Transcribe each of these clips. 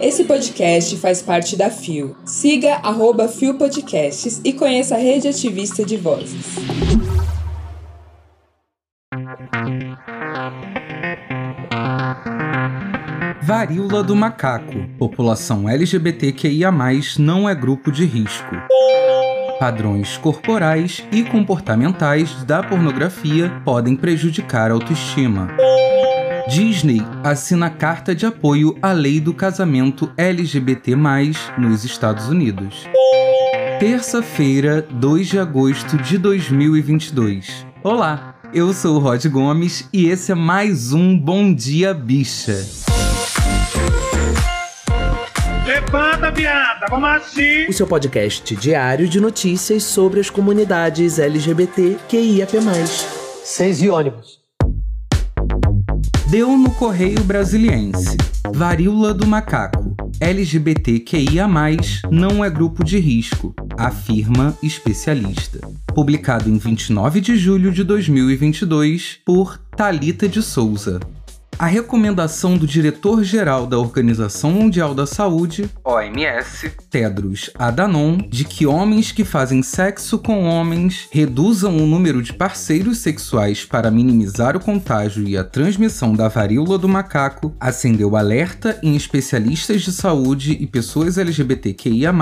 Esse podcast faz parte da FIO. Siga arroba FIO Podcasts e conheça a rede ativista de vozes. Varíola do macaco. População LGBTQIA+, não é grupo de risco. Padrões corporais e comportamentais da pornografia podem prejudicar a autoestima. Disney assina carta de apoio à lei do casamento LGBT+, nos Estados Unidos. Terça-feira, 2 de agosto de 2022. Olá, eu sou o Rod Gomes e esse é mais um Bom Dia Bicha. Levanta, viada, vamos assim! O seu podcast diário de notícias sobre as comunidades LGBT QIAP+. Seis e ônibus. Deu no Correio Brasiliense. Varíola do macaco. LGBTQIA+, não é grupo de risco, afirma especialista. Publicado em 29 de julho de 2022 por Talita de Souza a recomendação do diretor-geral da Organização Mundial da Saúde, OMS, Tedros Adhanom, de que homens que fazem sexo com homens reduzam o número de parceiros sexuais para minimizar o contágio e a transmissão da varíola do macaco, acendeu alerta em especialistas de saúde e pessoas LGBTQIA+,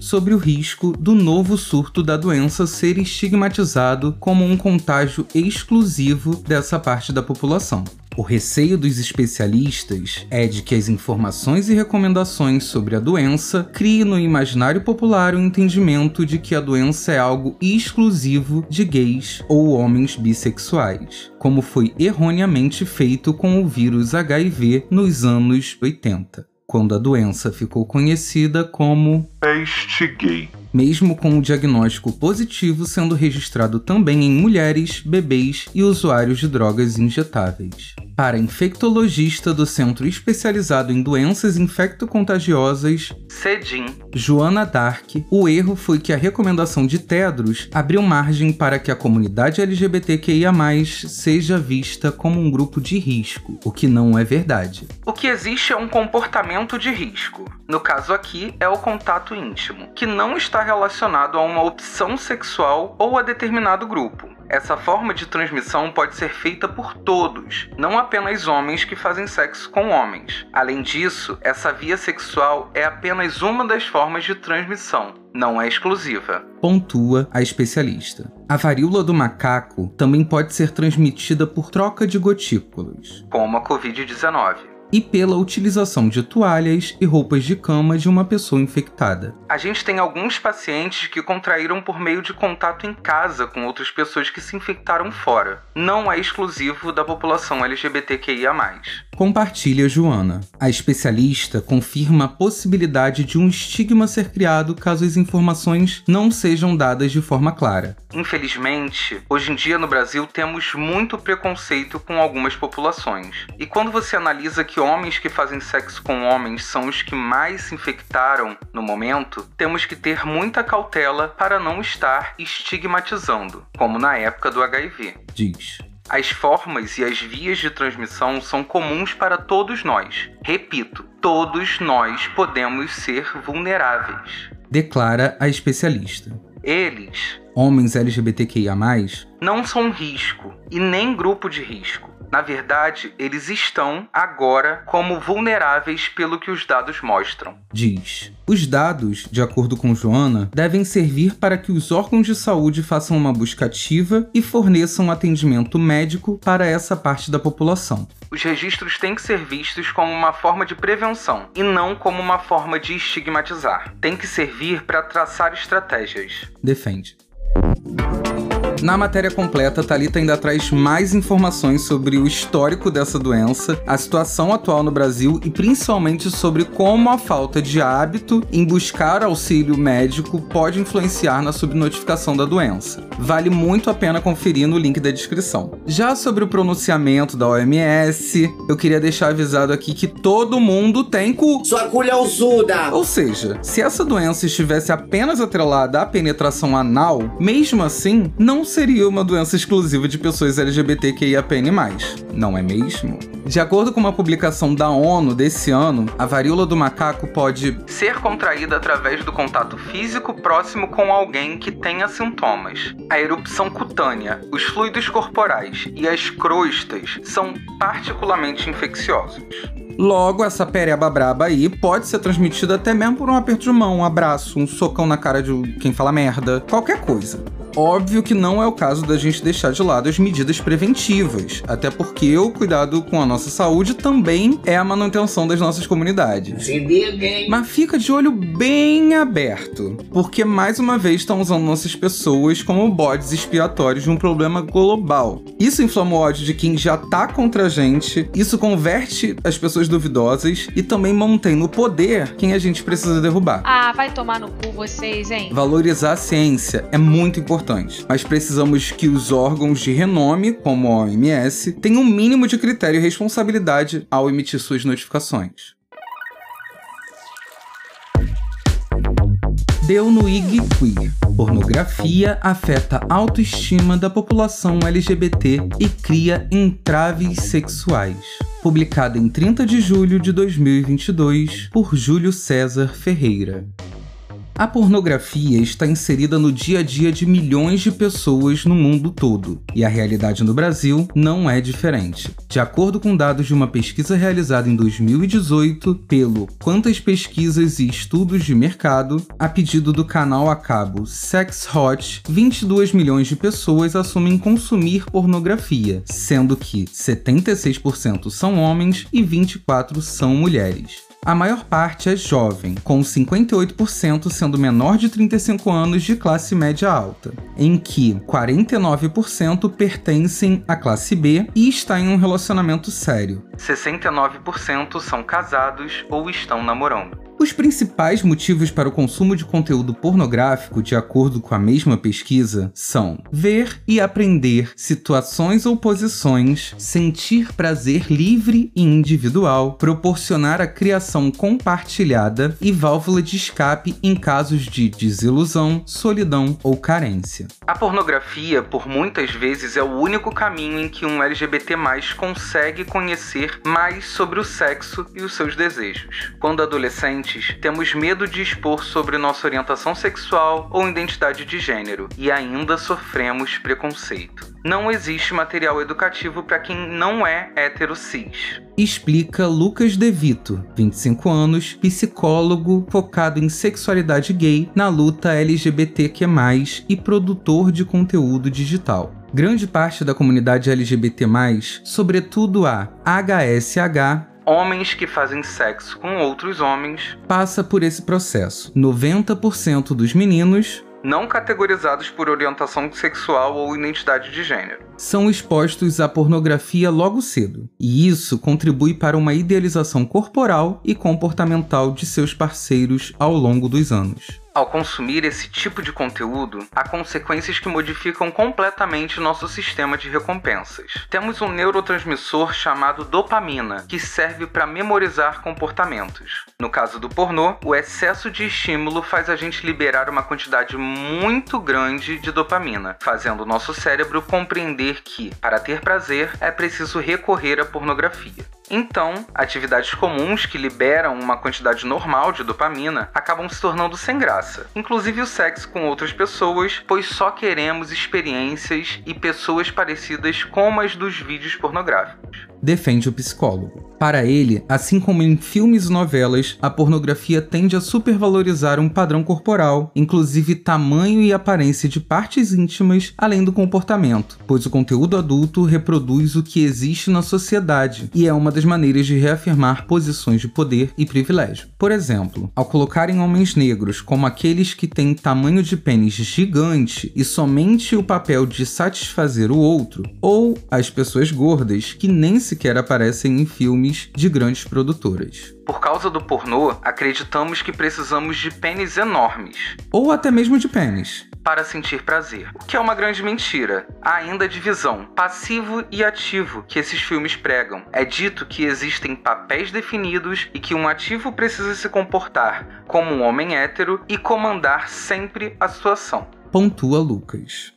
sobre o risco do novo surto da doença ser estigmatizado como um contágio exclusivo dessa parte da população. O receio dos especialistas é de que as informações e recomendações sobre a doença criem no imaginário popular o entendimento de que a doença é algo exclusivo de gays ou homens bissexuais, como foi erroneamente feito com o vírus HIV nos anos 80 quando a doença ficou conhecida como peste gay mesmo com o diagnóstico positivo sendo registrado também em mulheres, bebês e usuários de drogas injetáveis. Para infectologista do Centro Especializado em Doenças Infectocontagiosas, CEDIM, Joana Dark, o erro foi que a recomendação de Tedros abriu margem para que a comunidade LGBTQIA+, seja vista como um grupo de risco, o que não é verdade. O que existe é um comportamento de risco. No caso aqui, é o contato íntimo, que não está relacionado a uma opção sexual ou a determinado grupo. Essa forma de transmissão pode ser feita por todos, não apenas homens que fazem sexo com homens. Além disso, essa via sexual é apenas uma das formas de transmissão, não é exclusiva. Pontua a especialista. A varíola do macaco também pode ser transmitida por troca de gotículas, como a Covid-19 e pela utilização de toalhas e roupas de cama de uma pessoa infectada. A gente tem alguns pacientes que contraíram por meio de contato em casa com outras pessoas que se infectaram fora. Não é exclusivo da população LGBTQIA. Compartilha Joana. A especialista confirma a possibilidade de um estigma ser criado caso as informações não sejam dadas de forma clara. Infelizmente, hoje em dia no Brasil temos muito preconceito com algumas populações. E quando você analisa que homens que fazem sexo com homens são os que mais se infectaram no momento, temos que ter muita cautela para não estar estigmatizando, como na época do HIV. Diz. As formas e as vias de transmissão são comuns para todos nós. Repito, todos nós podemos ser vulneráveis. Declara a especialista. Eles, homens LGBTQIA, não são risco e nem grupo de risco. Na verdade, eles estão agora como vulneráveis pelo que os dados mostram. Diz. Os dados, de acordo com Joana, devem servir para que os órgãos de saúde façam uma busca ativa e forneçam atendimento médico para essa parte da população. Os registros têm que ser vistos como uma forma de prevenção e não como uma forma de estigmatizar. Tem que servir para traçar estratégias. Defende. Na matéria completa, Talita ainda traz mais informações sobre o histórico dessa doença, a situação atual no Brasil e principalmente sobre como a falta de hábito em buscar auxílio médico pode influenciar na subnotificação da doença. Vale muito a pena conferir no link da descrição. Já sobre o pronunciamento da OMS, eu queria deixar avisado aqui que todo mundo tem cu. Sua culha usuda! Ou seja, se essa doença estivesse apenas atrelada à penetração anal, mesmo assim, não seria uma doença exclusiva de pessoas LGBTQIAPN+, não é mesmo? De acordo com uma publicação da ONU desse ano, a varíola do macaco pode ser contraída através do contato físico próximo com alguém que tenha sintomas. A erupção cutânea, os fluidos corporais e as crostas são particularmente infecciosos. Logo, essa pereba braba aí pode ser transmitida até mesmo por um aperto de mão, um abraço, um socão na cara de quem fala merda, qualquer coisa. Óbvio que não é o caso da gente deixar de lado as medidas preventivas, até porque o cuidado com a nossa saúde também é a manutenção das nossas comunidades. Mas fica de olho bem aberto, porque mais uma vez estão usando nossas pessoas como bodes expiatórios de um problema global. Isso inflama o ódio de quem já tá contra a gente, isso converte as pessoas duvidosas e também mantém no poder quem a gente precisa derrubar. Ah, vai tomar no cu vocês, hein? Valorizar a ciência é muito importante, mas precisamos que os órgãos de renome, como a OMS, tenham um mínimo de critério e responsabilidade ao emitir suas notificações. Deu no IG Queer. Pornografia afeta a autoestima da população LGBT e cria entraves sexuais. Publicada em 30 de julho de 2022 por Júlio César Ferreira. A pornografia está inserida no dia a dia de milhões de pessoas no mundo todo, e a realidade no Brasil não é diferente. De acordo com dados de uma pesquisa realizada em 2018 pelo Quantas Pesquisas e Estudos de Mercado, a pedido do canal a cabo Sex Hot, 22 milhões de pessoas assumem consumir pornografia, sendo que 76% são homens e 24% são mulheres. A maior parte é jovem, com 58% sendo menor de 35 anos de classe média alta, em que 49% pertencem à classe B e está em um relacionamento sério. 69% são casados ou estão namorando. Os principais motivos para o consumo de conteúdo pornográfico, de acordo com a mesma pesquisa, são ver e aprender situações ou posições, sentir prazer livre e individual, proporcionar a criação compartilhada e válvula de escape em casos de desilusão, solidão ou carência. A pornografia, por muitas vezes, é o único caminho em que um LGBT consegue conhecer mais sobre o sexo e os seus desejos. Quando adolescente, temos medo de expor sobre nossa orientação sexual ou identidade de gênero e ainda sofremos preconceito. Não existe material educativo para quem não é hétero cis. Explica Lucas De Vito, 25 anos, psicólogo focado em sexualidade gay na luta LGBTQ+, e produtor de conteúdo digital. Grande parte da comunidade LGBT+, sobretudo a HSH, homens que fazem sexo com outros homens passa por esse processo. 90% dos meninos não categorizados por orientação sexual ou identidade de gênero. São expostos à pornografia logo cedo, e isso contribui para uma idealização corporal e comportamental de seus parceiros ao longo dos anos. Ao consumir esse tipo de conteúdo, há consequências que modificam completamente nosso sistema de recompensas. Temos um neurotransmissor chamado dopamina, que serve para memorizar comportamentos. No caso do pornô, o excesso de estímulo faz a gente liberar uma quantidade muito grande de dopamina, fazendo o nosso cérebro compreender que, para ter prazer, é preciso recorrer à pornografia. Então, atividades comuns que liberam uma quantidade normal de dopamina acabam se tornando sem graça, inclusive o sexo com outras pessoas, pois só queremos experiências e pessoas parecidas com as dos vídeos pornográficos defende o psicólogo. Para ele, assim como em filmes e novelas, a pornografia tende a supervalorizar um padrão corporal, inclusive tamanho e aparência de partes íntimas, além do comportamento, pois o conteúdo adulto reproduz o que existe na sociedade e é uma das maneiras de reafirmar posições de poder e privilégio. Por exemplo, ao colocarem homens negros como aqueles que têm tamanho de pênis gigante e somente o papel de satisfazer o outro, ou as pessoas gordas que nem sequer aparecem em filmes de grandes produtoras. Por causa do pornô, acreditamos que precisamos de pênis enormes. Ou até mesmo de pênis. Para sentir prazer. O que é uma grande mentira. Há ainda a divisão passivo e ativo que esses filmes pregam. É dito que existem papéis definidos e que um ativo precisa se comportar como um homem hétero e comandar sempre a situação. Pontua Lucas.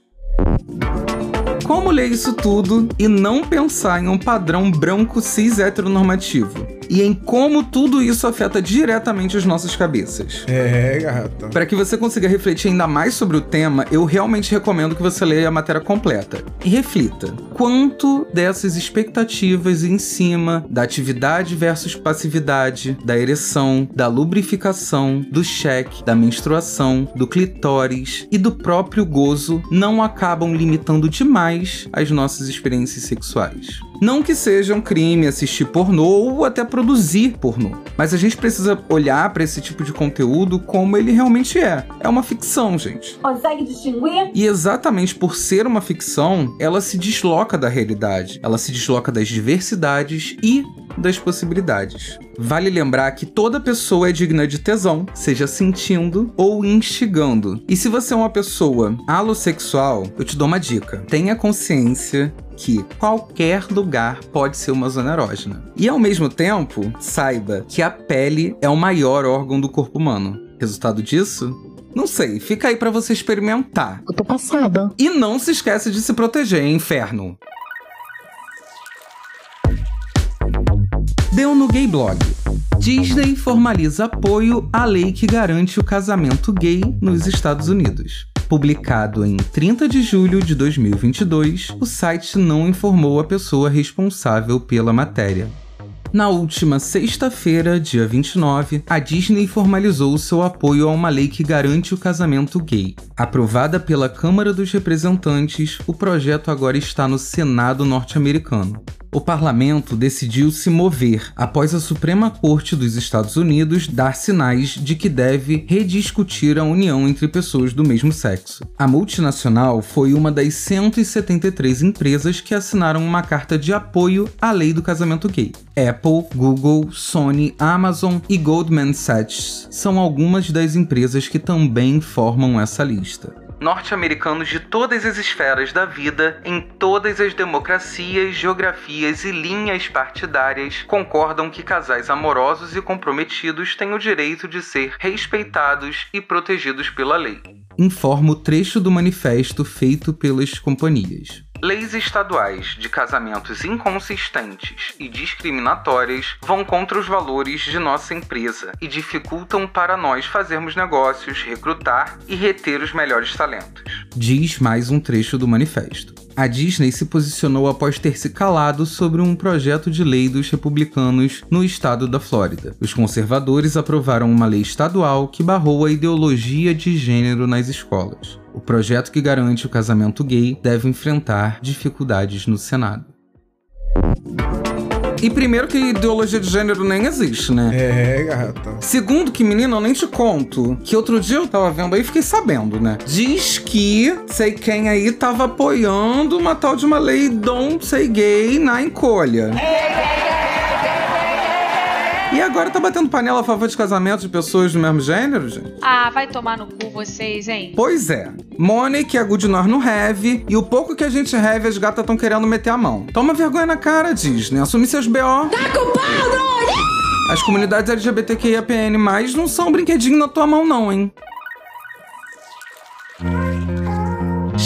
Como ler isso tudo e não pensar em um padrão branco cis heteronormativo? E em como tudo isso afeta diretamente as nossas cabeças. É, gata. Para que você consiga refletir ainda mais sobre o tema, eu realmente recomendo que você leia a matéria completa. E reflita: quanto dessas expectativas em cima da atividade versus passividade, da ereção, da lubrificação, do cheque, da menstruação, do clitóris e do próprio gozo não acabam limitando demais as nossas experiências sexuais? Não que seja um crime assistir pornô ou até produzir pornô, mas a gente precisa olhar para esse tipo de conteúdo como ele realmente é. É uma ficção, gente. Consegue distinguir? E exatamente por ser uma ficção, ela se desloca da realidade, ela se desloca das diversidades e das possibilidades. Vale lembrar que toda pessoa é digna de tesão, seja sentindo ou instigando. E se você é uma pessoa alossexual, eu te dou uma dica: tenha consciência que qualquer lugar pode ser uma zona erógena. E ao mesmo tempo, saiba que a pele é o maior órgão do corpo humano. Resultado disso? Não sei, fica aí para você experimentar. Eu tô passada. E não se esquece de se proteger, hein, inferno. Deu no Gay Blog. Disney formaliza apoio à lei que garante o casamento gay nos Estados Unidos. Publicado em 30 de julho de 2022, o site não informou a pessoa responsável pela matéria. Na última sexta-feira, dia 29, a Disney formalizou seu apoio a uma lei que garante o casamento gay. Aprovada pela Câmara dos Representantes, o projeto agora está no Senado norte-americano. O parlamento decidiu se mover após a Suprema Corte dos Estados Unidos dar sinais de que deve rediscutir a união entre pessoas do mesmo sexo. A multinacional foi uma das 173 empresas que assinaram uma carta de apoio à lei do casamento gay. Apple, Google, Sony, Amazon e Goldman Sachs são algumas das empresas que também formam essa lista norte-americanos de todas as esferas da vida, em todas as democracias, geografias e linhas partidárias, concordam que casais amorosos e comprometidos têm o direito de ser respeitados e protegidos pela lei. Informa o trecho do manifesto feito pelas companhias. Leis estaduais de casamentos inconsistentes e discriminatórias vão contra os valores de nossa empresa e dificultam para nós fazermos negócios, recrutar e reter os melhores talentos. Diz mais um trecho do manifesto. A Disney se posicionou após ter se calado sobre um projeto de lei dos republicanos no estado da Flórida. Os conservadores aprovaram uma lei estadual que barrou a ideologia de gênero nas escolas. O projeto que garante o casamento gay deve enfrentar dificuldades no Senado. E primeiro que ideologia de gênero nem existe, né? É, gata. Segundo que, menino, eu nem te conto, que outro dia eu tava vendo aí e fiquei sabendo, né? Diz que sei quem aí tava apoiando uma tal de uma lei don't say gay na encolha. E agora tá batendo panela a favor de casamento de pessoas do mesmo gênero, gente? Ah, vai tomar no cu vocês, hein? Pois é. Monique a Good nós no have, e o pouco que a gente have, as gatas estão querendo meter a mão. Toma vergonha na cara, Disney. Assume seus BO. Tá com pau, As comunidades LGBTQIAPN+, não são um brinquedinho na tua mão não, hein?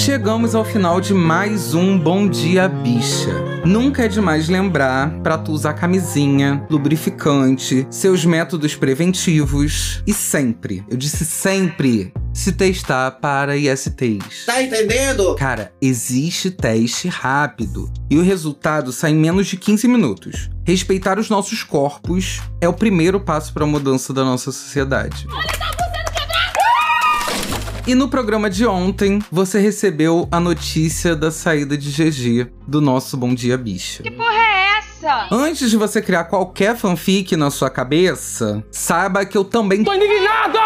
Chegamos ao final de mais um Bom Dia Bicha. Nunca é demais lembrar para tu usar camisinha, lubrificante, seus métodos preventivos e sempre, eu disse sempre, se testar para ISTs. Tá entendendo? Cara, existe teste rápido e o resultado sai em menos de 15 minutos. Respeitar os nossos corpos é o primeiro passo para a mudança da nossa sociedade. E no programa de ontem, você recebeu a notícia da saída de GG do nosso Bom Dia Bicha. Que porra é essa? Antes de você criar qualquer fanfic na sua cabeça, saiba que eu também tô indignado!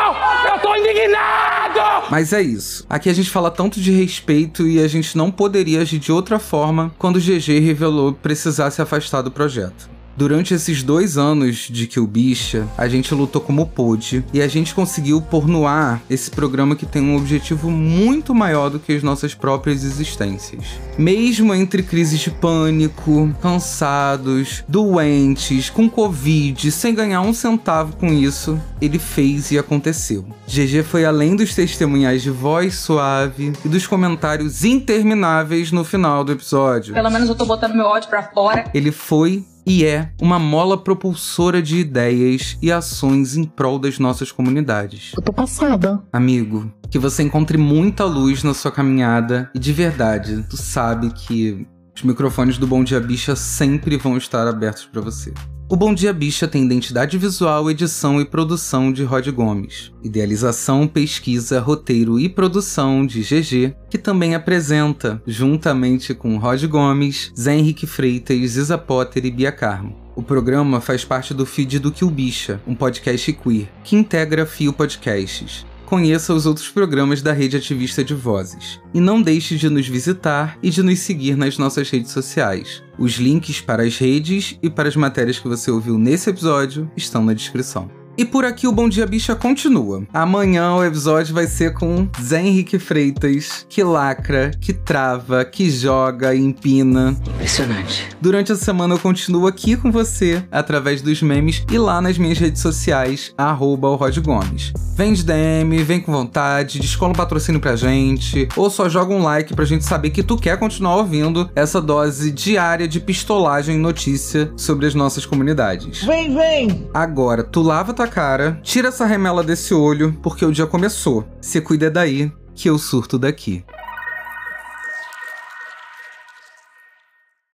Eu tô indignado! Mas é isso. Aqui a gente fala tanto de respeito e a gente não poderia agir de outra forma quando o GG revelou precisar se afastar do projeto. Durante esses dois anos de Kill Bicha, a gente lutou como pôde e a gente conseguiu pôr no ar esse programa que tem um objetivo muito maior do que as nossas próprias existências. Mesmo entre crises de pânico, cansados, doentes, com Covid, sem ganhar um centavo com isso, ele fez e aconteceu. GG foi além dos testemunhais de voz suave e dos comentários intermináveis no final do episódio. Pelo menos eu tô botando meu ódio pra fora. Ele foi e é uma mola propulsora de ideias e ações em prol das nossas comunidades. Eu tô passada. Amigo, que você encontre muita luz na sua caminhada e de verdade, tu sabe que os microfones do Bom Dia Bicha sempre vão estar abertos para você. O Bom Dia Bicha tem identidade visual, edição e produção de Rod Gomes, idealização, pesquisa, roteiro e produção de GG, que também apresenta, juntamente com Rod Gomes, Zé Henrique Freitas, Isa Potter e Bia Carmo. O programa faz parte do feed do Kill Bicha, um podcast queer, que integra Fio Podcasts conheça os outros programas da rede ativista de vozes. E não deixe de nos visitar e de nos seguir nas nossas redes sociais. Os links para as redes e para as matérias que você ouviu nesse episódio estão na descrição. E por aqui o Bom Dia Bicha continua. Amanhã o episódio vai ser com Zé Henrique Freitas, que lacra, que trava, que joga empina. Impressionante. Durante a semana eu continuo aqui com você, através dos memes e lá nas minhas redes sociais, arroba o Rod Gomes. Vem de DM, vem com vontade, descola um patrocínio pra gente, ou só joga um like pra gente saber que tu quer continuar ouvindo essa dose diária de pistolagem e notícia sobre as nossas comunidades. Vem, vem! Agora, tu lava tua cara, tira essa remela desse olho, porque o dia começou. Se cuida daí, que eu surto daqui.